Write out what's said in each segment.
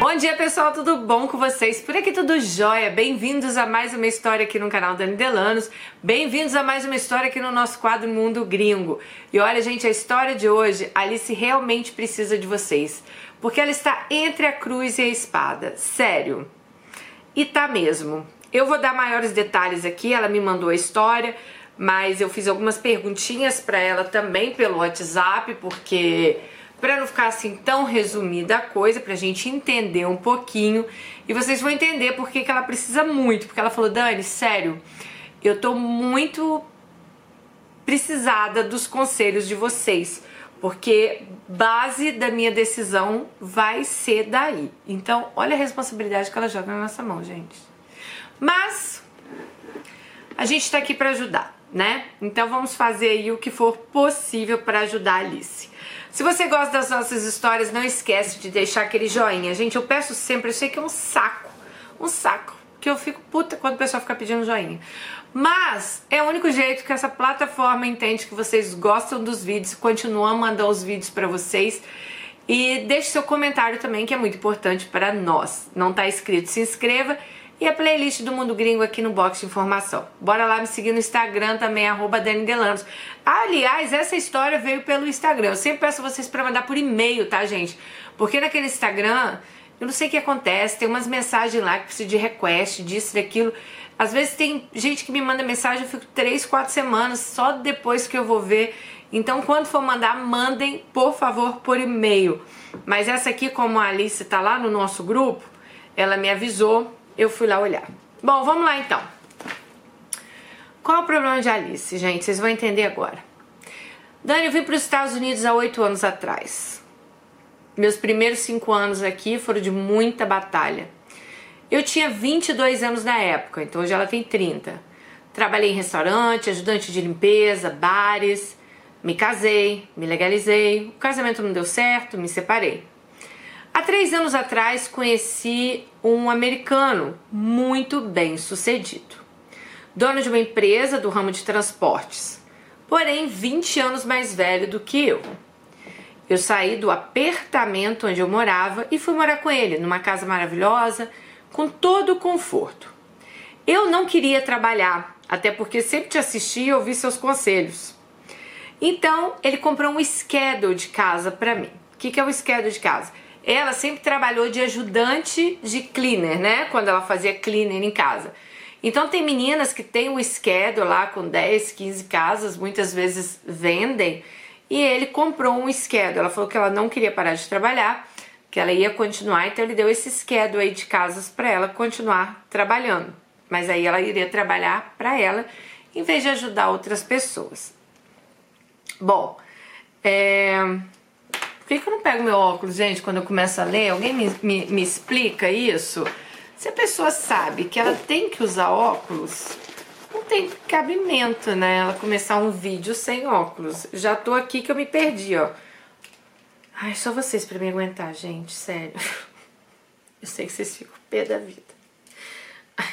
Bom dia pessoal, tudo bom com vocês? Por aqui tudo jóia. Bem-vindos a mais uma história aqui no canal Dani Delanos. Bem-vindos a mais uma história aqui no nosso quadro Mundo Gringo. E olha, gente, a história de hoje, Alice realmente precisa de vocês, porque ela está entre a cruz e a espada. Sério. E tá mesmo. Eu vou dar maiores detalhes aqui, ela me mandou a história, mas eu fiz algumas perguntinhas para ela também pelo WhatsApp, porque para não ficar assim tão resumida a coisa, pra gente entender um pouquinho. E vocês vão entender por que, que ela precisa muito. Porque ela falou, Dani, sério, eu tô muito precisada dos conselhos de vocês. Porque base da minha decisão vai ser daí. Então, olha a responsabilidade que ela joga na nossa mão, gente. Mas a gente tá aqui para ajudar, né? Então vamos fazer aí o que for possível para ajudar a Alice. Se você gosta das nossas histórias, não esquece de deixar aquele joinha. Gente, eu peço sempre, eu sei que é um saco, um saco, que eu fico puta quando o pessoal fica pedindo joinha. Mas é o único jeito que essa plataforma entende que vocês gostam dos vídeos, continua a mandar os vídeos para vocês. E deixe seu comentário também, que é muito importante para nós. Não está inscrito, se inscreva e a playlist do Mundo Gringo aqui no box de informação. Bora lá me seguir no Instagram também, arroba Delanos. Aliás, essa história veio pelo Instagram. Eu sempre peço vocês para mandar por e-mail, tá, gente? Porque naquele Instagram, eu não sei o que acontece, tem umas mensagens lá que precisa de request, disso, daquilo. Às vezes tem gente que me manda mensagem, eu fico três, quatro semanas, só depois que eu vou ver. Então, quando for mandar, mandem, por favor, por e-mail. Mas essa aqui, como a Alice tá lá no nosso grupo, ela me avisou eu fui lá olhar. Bom, vamos lá então. Qual é o problema de Alice, gente? Vocês vão entender agora. Dani, eu vim para os Estados Unidos há oito anos atrás. Meus primeiros cinco anos aqui foram de muita batalha. Eu tinha 22 anos na época, então hoje ela tem 30. Trabalhei em restaurante, ajudante de limpeza, bares, me casei, me legalizei. O casamento não deu certo, me separei. Há três anos atrás conheci um americano muito bem sucedido, dono de uma empresa do ramo de transportes, porém 20 anos mais velho do que eu. Eu saí do apertamento onde eu morava e fui morar com ele, numa casa maravilhosa, com todo o conforto. Eu não queria trabalhar, até porque sempre te assisti e ouvi seus conselhos. Então, ele comprou um schedule de casa para mim. O que, é o schedule de casa? Ela sempre trabalhou de ajudante de cleaner, né? Quando ela fazia cleaner em casa. Então tem meninas que têm um schedule lá com 10, 15 casas, muitas vezes vendem, e ele comprou um schedule. Ela falou que ela não queria parar de trabalhar, que ela ia continuar, então ele deu esse schedule aí de casas para ela continuar trabalhando. Mas aí ela iria trabalhar para ela em vez de ajudar outras pessoas. Bom, é, que, que eu não pego meu óculos, gente, quando eu começo a ler? Alguém me, me, me explica isso? Se a pessoa sabe que ela tem que usar óculos, não tem cabimento, né? Ela começar um vídeo sem óculos. Já tô aqui que eu me perdi, ó. Ai, só vocês pra me aguentar, gente, sério. Eu sei que vocês ficam pé da vida. Ai,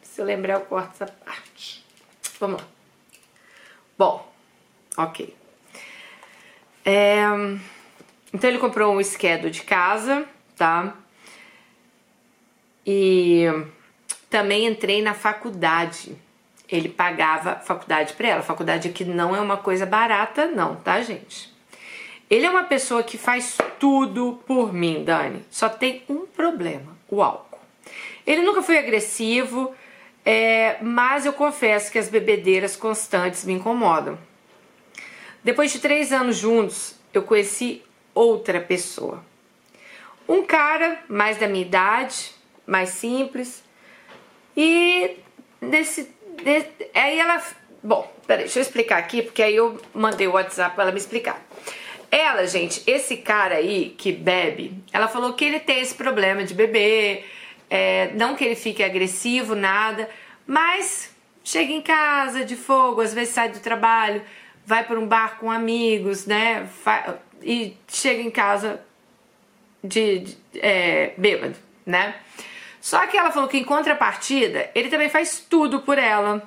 se eu lembrar, eu corto essa parte. Vamos lá. Bom, ok. É... Então ele comprou um schedule de casa, tá? E também entrei na faculdade. Ele pagava faculdade para ela. Faculdade aqui não é uma coisa barata, não, tá, gente? Ele é uma pessoa que faz tudo por mim, Dani. Só tem um problema: o álcool. Ele nunca foi agressivo, é, mas eu confesso que as bebedeiras constantes me incomodam. Depois de três anos juntos, eu conheci outra pessoa. Um cara mais da minha idade, mais simples, e nesse, nesse aí ela, bom, peraí, deixa eu explicar aqui, porque aí eu mandei o WhatsApp para ela me explicar. Ela, gente, esse cara aí que bebe, ela falou que ele tem esse problema de beber, é, não que ele fique agressivo, nada, mas chega em casa de fogo, às vezes sai do trabalho, vai para um bar com amigos, né? E chega em casa de, de é, bêbado, né? Só que ela falou que em contrapartida, ele também faz tudo por ela.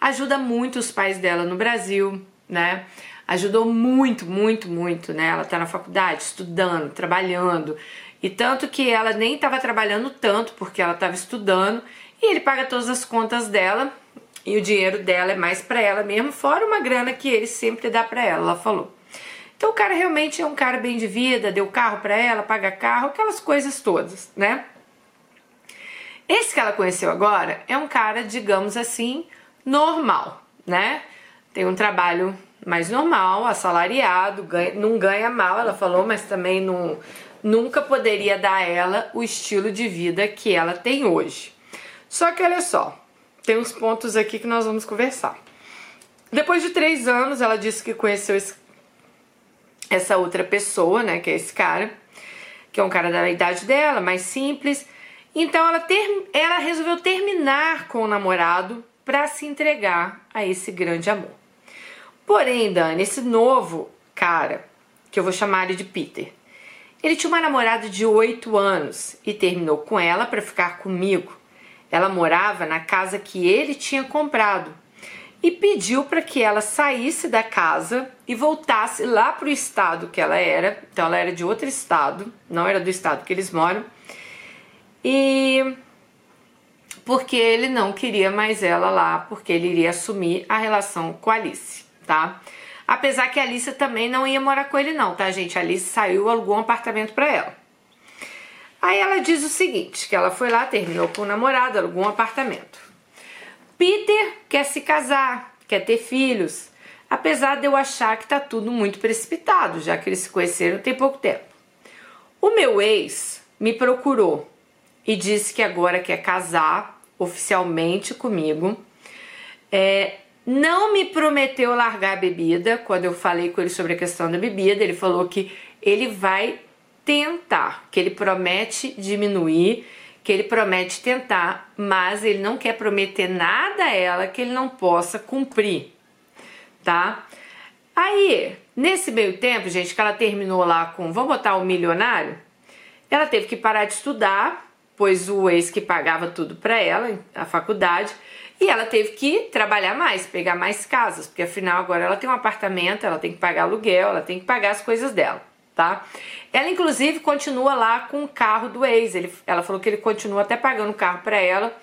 Ajuda muito os pais dela no Brasil, né? ajudou muito, muito, muito, né? Ela tá na faculdade, estudando, trabalhando. E tanto que ela nem estava trabalhando tanto porque ela estava estudando e ele paga todas as contas dela e o dinheiro dela é mais para ela mesmo, fora uma grana que ele sempre dá para ela, ela falou. Então o cara realmente é um cara bem de vida, deu carro para ela, paga carro, aquelas coisas todas, né? Esse que ela conheceu agora é um cara, digamos assim, normal, né? Tem um trabalho mais normal, assalariado, ganha, não ganha mal, ela falou, mas também não, nunca poderia dar a ela o estilo de vida que ela tem hoje. Só que olha só, tem uns pontos aqui que nós vamos conversar. Depois de três anos, ela disse que conheceu esse, essa outra pessoa, né, que é esse cara, que é um cara da idade dela, mais simples. Então ela, ter, ela resolveu terminar com o namorado para se entregar a esse grande amor. Porém, Dani, esse novo cara, que eu vou chamar ele de Peter, ele tinha uma namorada de 8 anos e terminou com ela para ficar comigo. Ela morava na casa que ele tinha comprado e pediu para que ela saísse da casa e voltasse lá para o estado que ela era. Então, ela era de outro estado, não era do estado que eles moram. E porque ele não queria mais ela lá, porque ele iria assumir a relação com a Alice, tá? Apesar que a Alice também não ia morar com ele não, tá, gente? A Alice saiu, alugou um apartamento para ela. Aí ela diz o seguinte, que ela foi lá, terminou com o namorado, alugou um apartamento. Peter quer se casar, quer ter filhos, apesar de eu achar que tá tudo muito precipitado, já que eles se conheceram tem pouco tempo. O meu ex me procurou e disse que agora quer casar oficialmente comigo. É, não me prometeu largar a bebida quando eu falei com ele sobre a questão da bebida. Ele falou que ele vai tentar, que ele promete diminuir, que ele promete tentar, mas ele não quer prometer nada a ela que ele não possa cumprir, tá? Aí, nesse meio tempo, gente, que ela terminou lá com, vamos botar o milionário, ela teve que parar de estudar, pois o ex que pagava tudo para ela, a faculdade, e ela teve que trabalhar mais, pegar mais casas, porque afinal agora ela tem um apartamento, ela tem que pagar aluguel, ela tem que pagar as coisas dela, tá? Ela inclusive continua lá com o carro do ex. Ele, ela falou que ele continua até pagando o carro para ela,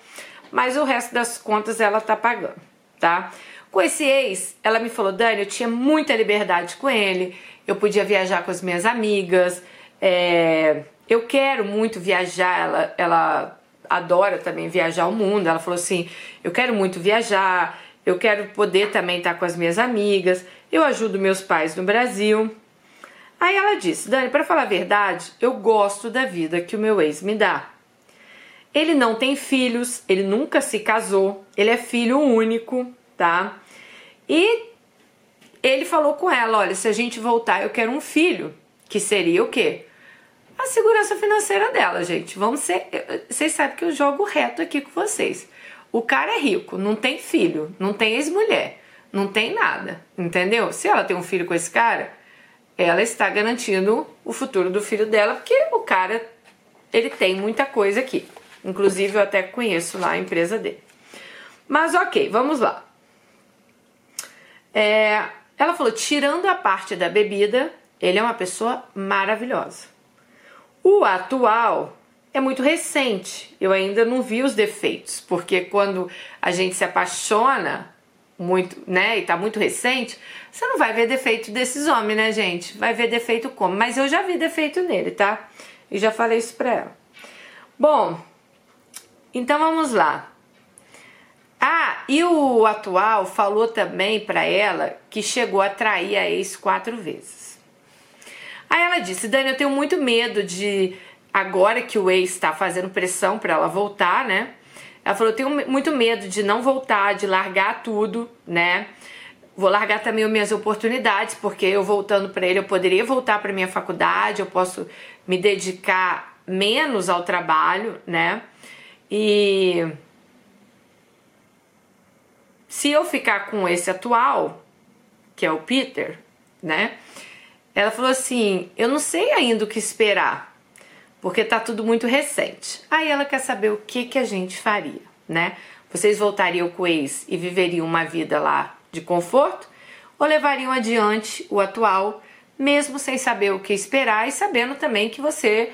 mas o resto das contas ela tá pagando, tá? Com esse ex, ela me falou, Dani, eu tinha muita liberdade com ele, eu podia viajar com as minhas amigas, é, eu quero muito viajar, ela, ela adora também viajar o mundo. Ela falou assim: eu quero muito viajar, eu quero poder também estar com as minhas amigas, eu ajudo meus pais no Brasil. Aí ela disse: Dani, para falar a verdade, eu gosto da vida que o meu ex me dá. Ele não tem filhos, ele nunca se casou, ele é filho único, tá? E ele falou com ela: olha, se a gente voltar, eu quero um filho, que seria o quê? a segurança financeira dela, gente. Vamos ser. Vocês sabem que eu jogo reto aqui com vocês. O cara é rico, não tem filho, não tem ex-mulher, não tem nada, entendeu? Se ela tem um filho com esse cara, ela está garantindo o futuro do filho dela, porque o cara ele tem muita coisa aqui. Inclusive, eu até conheço lá a empresa dele. Mas ok, vamos lá. É, ela falou: tirando a parte da bebida, ele é uma pessoa maravilhosa. O atual é muito recente. Eu ainda não vi os defeitos, porque quando a gente se apaixona muito, né, e tá muito recente, você não vai ver defeito desses homens, né, gente? Vai ver defeito como? Mas eu já vi defeito nele, tá? E já falei isso pra ela. Bom, então vamos lá. Ah, e o atual falou também para ela que chegou a trair a ex quatro vezes. Aí ela disse: Dani, eu tenho muito medo de, agora que o ex está fazendo pressão para ela voltar, né? Ela falou: eu tenho muito medo de não voltar, de largar tudo, né? Vou largar também as minhas oportunidades, porque eu voltando para ele, eu poderia voltar para minha faculdade, eu posso me dedicar menos ao trabalho, né? E se eu ficar com esse atual, que é o Peter, né? Ela falou assim: Eu não sei ainda o que esperar, porque tá tudo muito recente. Aí ela quer saber o que, que a gente faria, né? Vocês voltariam com o ex e viveriam uma vida lá de conforto? ou levariam adiante o atual, mesmo sem saber o que esperar e sabendo também que você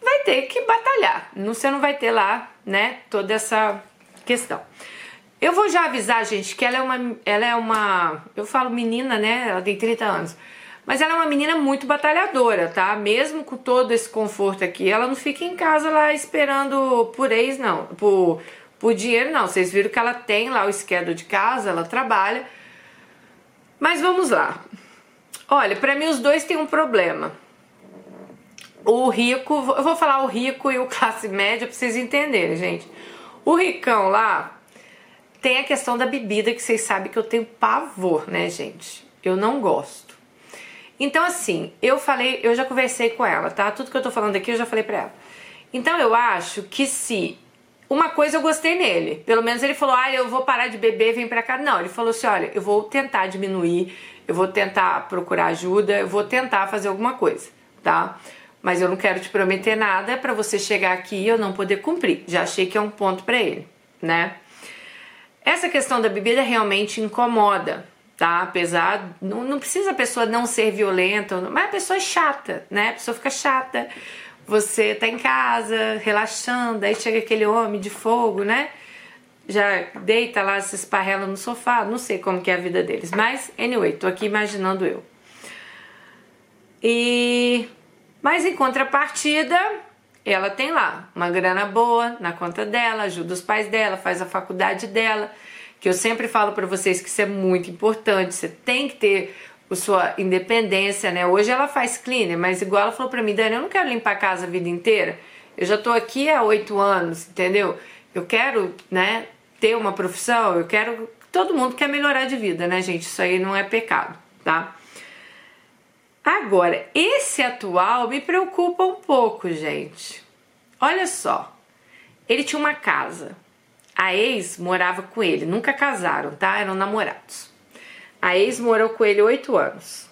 vai ter que batalhar. Você não vai ter lá, né, toda essa questão. Eu vou já avisar, gente, que ela é uma ela é uma, eu falo menina, né? Ela tem 30 anos. Mas ela é uma menina muito batalhadora, tá? Mesmo com todo esse conforto aqui, ela não fica em casa lá esperando por ex, não. Por, por dinheiro, não. Vocês viram que ela tem lá o schedule de casa, ela trabalha. Mas vamos lá. Olha, para mim os dois têm um problema. O rico, eu vou falar o rico e o classe média pra vocês entenderem, gente. O ricão lá tem a questão da bebida que vocês sabem que eu tenho pavor, né, gente? Eu não gosto. Então, assim, eu falei, eu já conversei com ela, tá? Tudo que eu tô falando aqui eu já falei pra ela. Então, eu acho que se. Uma coisa eu gostei nele. Pelo menos ele falou: ah, eu vou parar de beber, vem pra cá. Não, ele falou assim: olha, eu vou tentar diminuir, eu vou tentar procurar ajuda, eu vou tentar fazer alguma coisa, tá? Mas eu não quero te prometer nada para você chegar aqui e eu não poder cumprir. Já achei que é um ponto para ele, né? Essa questão da bebida realmente incomoda, tá? Apesar, não, não precisa a pessoa não ser violenta, mas a pessoa é chata, né? A pessoa fica chata. Você tá em casa, relaxando, aí chega aquele homem de fogo, né? Já deita lá, se esparrela no sofá, não sei como que é a vida deles. Mas, anyway, tô aqui imaginando eu. E... Mas em contrapartida, ela tem lá uma grana boa na conta dela, ajuda os pais dela, faz a faculdade dela que eu sempre falo para vocês que isso é muito importante, você tem que ter a sua independência, né? Hoje ela faz cleaner, mas igual ela falou para mim, Dani, eu não quero limpar a casa a vida inteira. Eu já tô aqui há oito anos, entendeu? Eu quero, né, ter uma profissão, eu quero. Todo mundo quer melhorar de vida, né, gente? Isso aí não é pecado, tá? Agora, esse atual me preocupa um pouco, gente. Olha só, ele tinha uma casa, a ex morava com ele, nunca casaram, tá? Eram namorados. A ex morou com ele oito anos.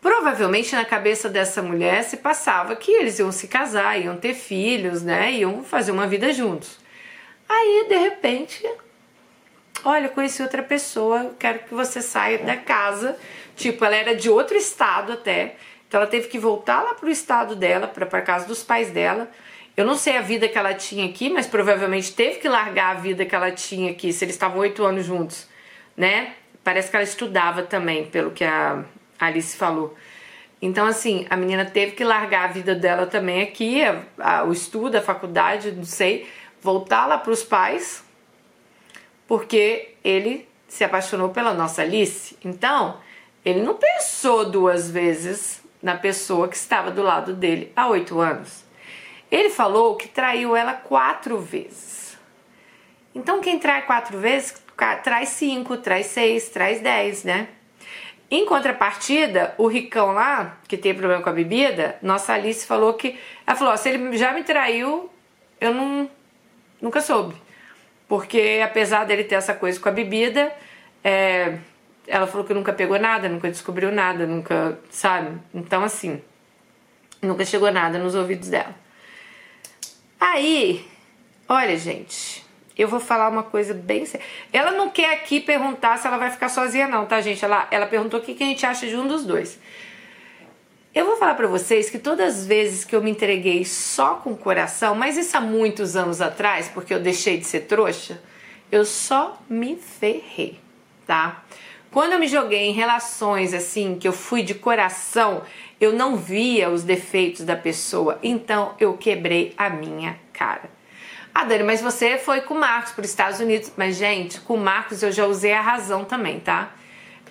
Provavelmente na cabeça dessa mulher se passava que eles iam se casar, iam ter filhos, né? Iam fazer uma vida juntos. Aí, de repente, olha, conheci outra pessoa, quero que você saia da casa. Tipo, ela era de outro estado até. Então ela teve que voltar lá pro estado dela, para casa dos pais dela eu não sei a vida que ela tinha aqui, mas provavelmente teve que largar a vida que ela tinha aqui, se eles estavam oito anos juntos, né? Parece que ela estudava também, pelo que a Alice falou. Então, assim, a menina teve que largar a vida dela também aqui, a, a, o estudo, a faculdade, não sei, voltar lá para os pais, porque ele se apaixonou pela nossa Alice. Então, ele não pensou duas vezes na pessoa que estava do lado dele há oito anos. Ele falou que traiu ela quatro vezes. Então, quem trai quatro vezes, traz cinco, traz seis, traz dez, né? Em contrapartida, o ricão lá, que tem problema com a bebida, nossa Alice falou que. Ela falou: se ele já me traiu, eu não, nunca soube. Porque apesar dele ter essa coisa com a bebida, é, ela falou que nunca pegou nada, nunca descobriu nada, nunca. Sabe? Então, assim, nunca chegou nada nos ouvidos dela. Aí, olha, gente, eu vou falar uma coisa bem séria. Ela não quer aqui perguntar se ela vai ficar sozinha, não, tá, gente? Ela, ela perguntou o que, que a gente acha de um dos dois. Eu vou falar para vocês que todas as vezes que eu me entreguei só com o coração, mas isso há muitos anos atrás, porque eu deixei de ser trouxa, eu só me ferrei, tá? Quando eu me joguei em relações assim, que eu fui de coração, eu não via os defeitos da pessoa, então eu quebrei a minha cara. Ah, Dani, mas você foi com o Marcos para os Estados Unidos. Mas, gente, com o Marcos eu já usei a razão também, tá?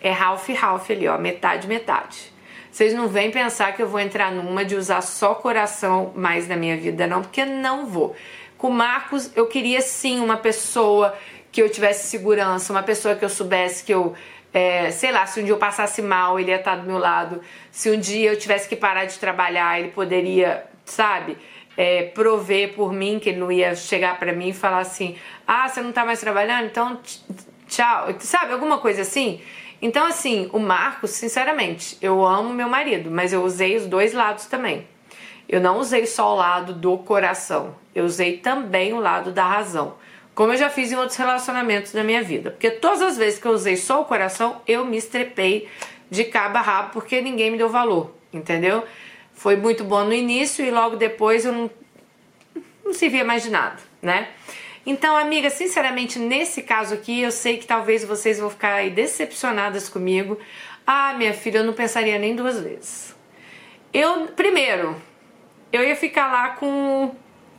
É Ralph e Ralph ali, ó, metade, metade. Vocês não vêm pensar que eu vou entrar numa de usar só coração mais na minha vida, não, porque não vou. Com o Marcos, eu queria sim uma pessoa que eu tivesse segurança, uma pessoa que eu soubesse que eu é, sei lá, se um dia eu passasse mal, ele ia estar do meu lado. Se um dia eu tivesse que parar de trabalhar, ele poderia, sabe, é, prover por mim, que ele não ia chegar para mim e falar assim: ah, você não tá mais trabalhando, então tchau, sabe, alguma coisa assim. Então, assim, o Marcos, sinceramente, eu amo meu marido, mas eu usei os dois lados também. Eu não usei só o lado do coração, eu usei também o lado da razão. Como eu já fiz em outros relacionamentos da minha vida. Porque todas as vezes que eu usei só o coração, eu me estrepei de cabo a rabo porque ninguém me deu valor, entendeu? Foi muito bom no início e logo depois eu não, não servia mais de nada, né? Então, amiga, sinceramente, nesse caso aqui, eu sei que talvez vocês vão ficar aí decepcionadas comigo. Ah, minha filha, eu não pensaria nem duas vezes. Eu, primeiro, eu ia ficar lá com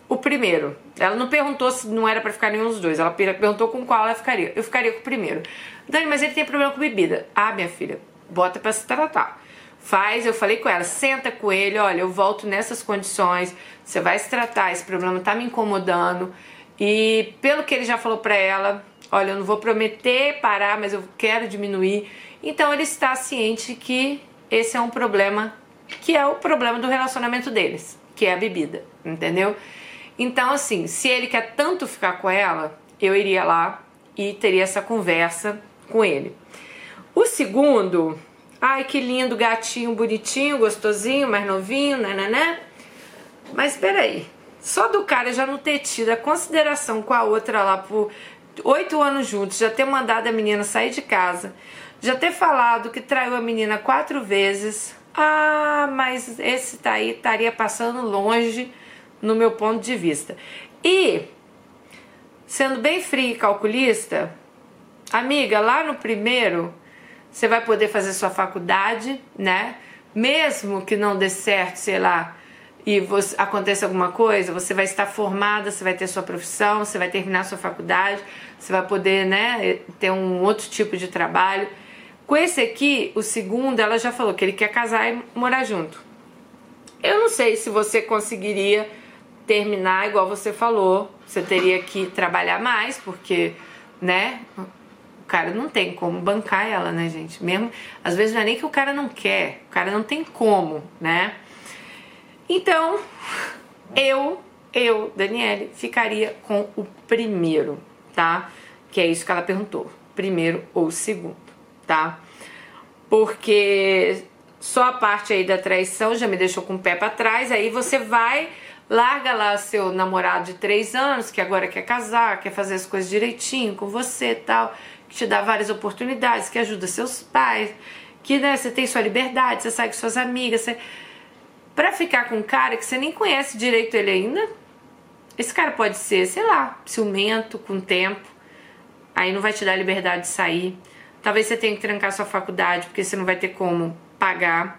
o primeiro. Ela não perguntou se não era para ficar nenhum dos dois. Ela perguntou com qual ela ficaria. Eu ficaria com o primeiro. Dani, mas ele tem problema com bebida. Ah, minha filha, bota para se tratar. Faz, eu falei com ela, senta com ele, olha, eu volto nessas condições, você vai se tratar, esse problema tá me incomodando. E pelo que ele já falou para ela, olha, eu não vou prometer parar, mas eu quero diminuir. Então ele está ciente que esse é um problema, que é o problema do relacionamento deles, que é a bebida, entendeu? Então, assim, se ele quer tanto ficar com ela, eu iria lá e teria essa conversa com ele. O segundo, ai que lindo, gatinho, bonitinho, gostosinho, mais novinho, né, né, né? Mas peraí, só do cara já não ter tido a consideração com a outra lá por oito anos juntos, já ter mandado a menina sair de casa, já ter falado que traiu a menina quatro vezes. Ah, mas esse tá aí estaria passando longe no meu ponto de vista. E, sendo bem fria e calculista, amiga, lá no primeiro, você vai poder fazer sua faculdade, né? Mesmo que não dê certo, sei lá, e você, aconteça alguma coisa, você vai estar formada, você vai ter sua profissão, você vai terminar sua faculdade, você vai poder, né, ter um outro tipo de trabalho. Com esse aqui, o segundo, ela já falou que ele quer casar e morar junto. Eu não sei se você conseguiria terminar igual você falou. Você teria que trabalhar mais, porque, né? O cara não tem como bancar ela, né, gente? Mesmo, às vezes não é nem que o cara não quer, o cara não tem como, né? Então, eu, eu, Daniele, ficaria com o primeiro, tá? Que é isso que ela perguntou, primeiro ou segundo, tá? Porque só a parte aí da traição já me deixou com o pé para trás, aí você vai Larga lá seu namorado de três anos, que agora quer casar, quer fazer as coisas direitinho com você tal, que te dá várias oportunidades, que ajuda seus pais, que né, você tem sua liberdade, você sai com suas amigas. Você... Pra ficar com um cara que você nem conhece direito ele ainda, esse cara pode ser, sei lá, ciumento com o tempo, aí não vai te dar liberdade de sair. Talvez você tenha que trancar sua faculdade, porque você não vai ter como pagar.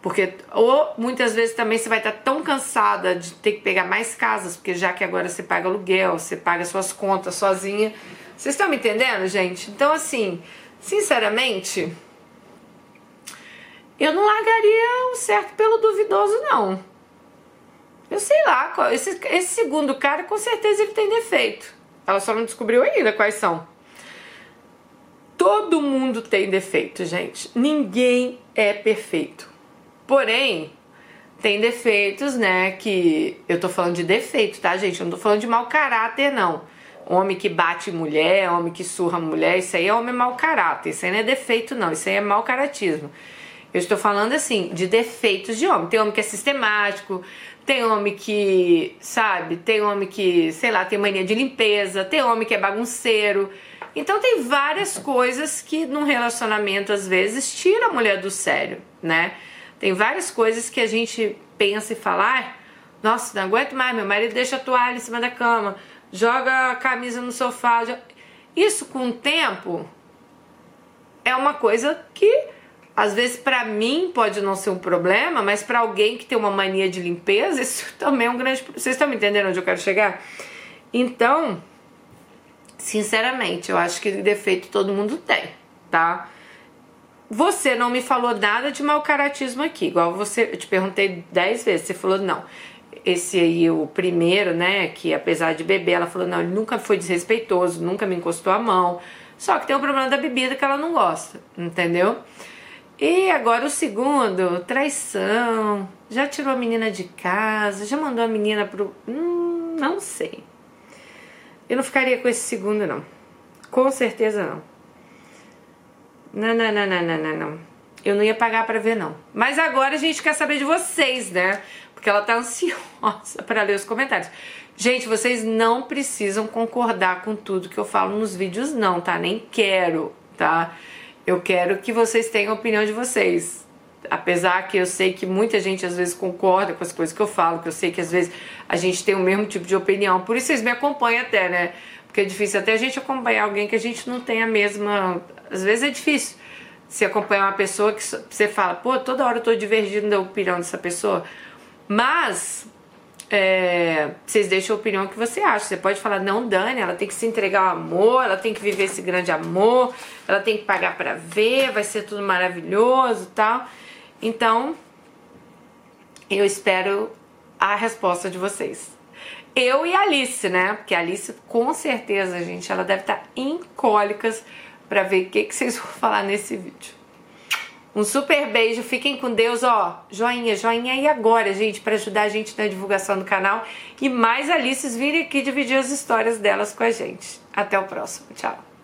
Porque, ou muitas vezes também você vai estar tão cansada de ter que pegar mais casas, porque já que agora você paga aluguel, você paga suas contas sozinha. Vocês estão me entendendo, gente? Então, assim, sinceramente, eu não largaria o certo pelo duvidoso, não. Eu sei lá, esse, esse segundo cara, com certeza ele tem defeito. Ela só não descobriu ainda quais são. Todo mundo tem defeito, gente. Ninguém é perfeito. Porém, tem defeitos, né? Que eu tô falando de defeito, tá, gente? Eu não tô falando de mau caráter, não. Homem que bate mulher, homem que surra mulher, isso aí é homem mau caráter. Isso aí não é defeito, não. Isso aí é mau caratismo. Eu estou falando assim de defeitos de homem. Tem homem que é sistemático, tem homem que, sabe, tem homem que, sei lá, tem mania de limpeza, tem homem que é bagunceiro. Então tem várias coisas que num relacionamento às vezes tira a mulher do sério, né? Tem várias coisas que a gente pensa e fala, nossa, não aguento mais, meu marido deixa a toalha em cima da cama, joga a camisa no sofá. Isso com o tempo é uma coisa que às vezes para mim pode não ser um problema, mas para alguém que tem uma mania de limpeza, isso também é um grande. Vocês estão me entendendo onde eu quero chegar? Então, sinceramente, eu acho que defeito todo mundo tem, tá? Você não me falou nada de mau caratismo aqui, igual você, eu te perguntei dez vezes, você falou não. Esse aí, o primeiro, né, que apesar de beber, ela falou, não, ele nunca foi desrespeitoso, nunca me encostou a mão. Só que tem o problema da bebida que ela não gosta, entendeu? E agora o segundo, traição. Já tirou a menina de casa, já mandou a menina pro. Hum, não sei. Eu não ficaria com esse segundo, não. Com certeza não. Não, não, não, não, não, não, Eu não ia pagar para ver, não. Mas agora a gente quer saber de vocês, né? Porque ela tá ansiosa para ler os comentários. Gente, vocês não precisam concordar com tudo que eu falo nos vídeos, não, tá? Nem quero, tá? Eu quero que vocês tenham a opinião de vocês. Apesar que eu sei que muita gente às vezes concorda com as coisas que eu falo, que eu sei que às vezes a gente tem o mesmo tipo de opinião. Por isso vocês me acompanham até, né? Porque é difícil até a gente acompanhar alguém que a gente não tem a mesma. Às vezes é difícil se acompanhar uma pessoa que você fala, pô, toda hora eu tô divergindo da opinião dessa pessoa. Mas é, vocês deixam a opinião que você acha. Você pode falar, não, Dani, ela tem que se entregar ao amor, ela tem que viver esse grande amor, ela tem que pagar para ver, vai ser tudo maravilhoso tal. Então, eu espero a resposta de vocês. Eu e a Alice, né? Porque a Alice, com certeza, gente, ela deve estar em cólicas para ver o que, que vocês vão falar nesse vídeo. Um super beijo, fiquem com Deus, ó. Joinha, joinha aí agora, gente, para ajudar a gente na divulgação do canal. E mais Alices virem aqui dividir as histórias delas com a gente. Até o próximo, tchau.